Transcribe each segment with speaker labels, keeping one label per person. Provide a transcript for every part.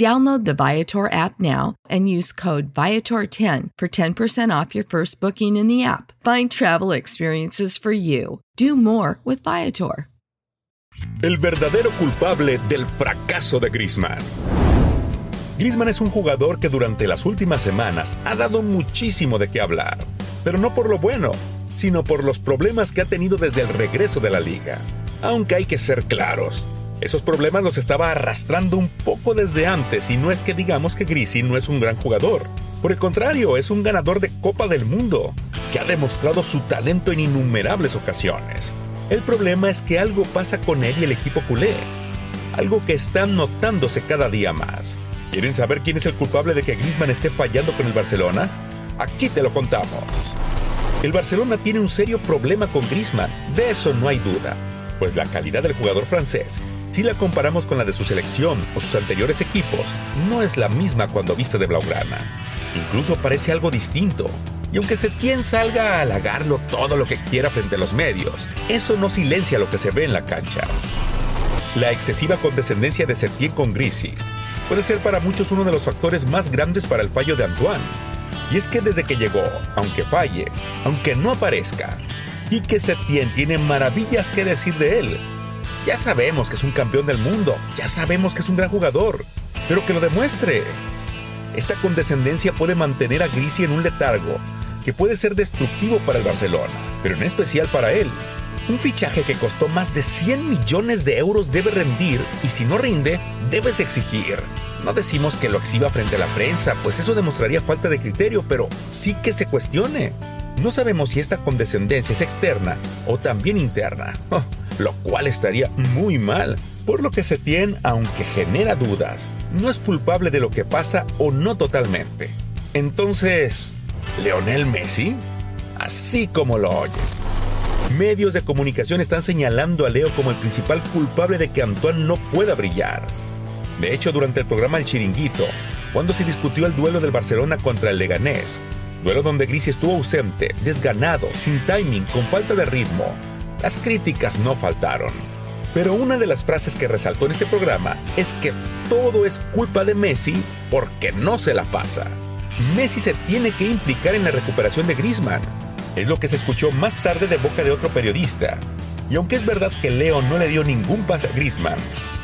Speaker 1: Download the Viator app now and use code Viator10 for 10% off your first booking in the app. Find travel experiences for you. Do more with Viator.
Speaker 2: El verdadero culpable del fracaso de Griezmann. Griezmann es un jugador que durante las últimas semanas ha dado muchísimo de qué hablar, pero no por lo bueno, sino por los problemas que ha tenido desde el regreso de la liga. Aunque hay que ser claros, esos problemas los estaba arrastrando un poco desde antes y no es que digamos que Grisi no es un gran jugador. Por el contrario, es un ganador de Copa del Mundo, que ha demostrado su talento en innumerables ocasiones. El problema es que algo pasa con él y el equipo culé. Algo que está notándose cada día más. ¿Quieren saber quién es el culpable de que Griezmann esté fallando con el Barcelona? Aquí te lo contamos. El Barcelona tiene un serio problema con Griezmann, de eso no hay duda, pues la calidad del jugador francés si la comparamos con la de su selección o sus anteriores equipos, no es la misma cuando viste de Blaugrana. Incluso parece algo distinto. Y aunque Setién salga a halagarlo todo lo que quiera frente a los medios, eso no silencia lo que se ve en la cancha. La excesiva condescendencia de Setién con Grisi puede ser para muchos uno de los factores más grandes para el fallo de Antoine. Y es que desde que llegó, aunque falle, aunque no aparezca, Quique Setién tiene maravillas que decir de él ya sabemos que es un campeón del mundo, ya sabemos que es un gran jugador, pero que lo demuestre. Esta condescendencia puede mantener a Grisi en un letargo que puede ser destructivo para el Barcelona, pero en especial para él. Un fichaje que costó más de 100 millones de euros debe rendir y si no rinde, debes exigir. No decimos que lo exhiba frente a la prensa, pues eso demostraría falta de criterio, pero sí que se cuestione. No sabemos si esta condescendencia es externa o también interna. Oh, lo cual estaría muy mal, por lo que Setien, aunque genera dudas, no es culpable de lo que pasa o no totalmente. Entonces, ¿Leonel Messi? Así como lo oye. Medios de comunicación están señalando a Leo como el principal culpable de que Antoine no pueda brillar. De hecho, durante el programa El Chiringuito, cuando se discutió el duelo del Barcelona contra el Leganés, duelo donde Gris estuvo ausente, desganado, sin timing, con falta de ritmo, las críticas no faltaron. Pero una de las frases que resaltó en este programa es que todo es culpa de Messi porque no se la pasa. Messi se tiene que implicar en la recuperación de Griezmann. Es lo que se escuchó más tarde de boca de otro periodista. Y aunque es verdad que Leo no le dio ningún pase a Griezmann,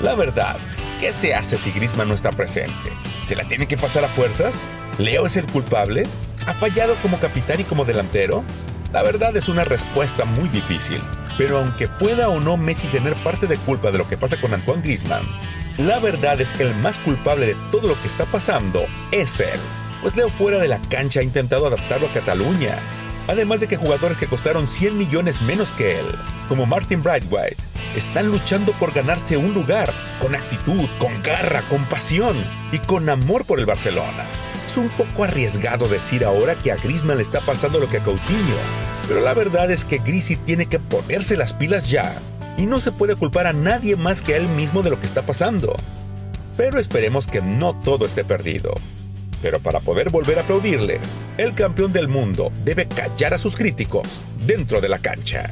Speaker 2: la verdad, ¿qué se hace si Griezmann no está presente? ¿Se la tiene que pasar a fuerzas? ¿Leo es el culpable? ¿Ha fallado como capitán y como delantero? La verdad es una respuesta muy difícil. Pero aunque pueda o no Messi tener parte de culpa de lo que pasa con Antoine Griezmann, la verdad es que el más culpable de todo lo que está pasando es él. Pues Leo fuera de la cancha ha intentado adaptarlo a Cataluña. Además de que jugadores que costaron 100 millones menos que él, como Martin Brightwhite, están luchando por ganarse un lugar con actitud, con garra, con pasión y con amor por el Barcelona. Es un poco arriesgado decir ahora que a Griezmann le está pasando lo que a Coutinho, pero la verdad es que Grisi tiene que ponerse las pilas ya y no se puede culpar a nadie más que a él mismo de lo que está pasando. Pero esperemos que no todo esté perdido. Pero para poder volver a aplaudirle, el campeón del mundo debe callar a sus críticos dentro de la cancha.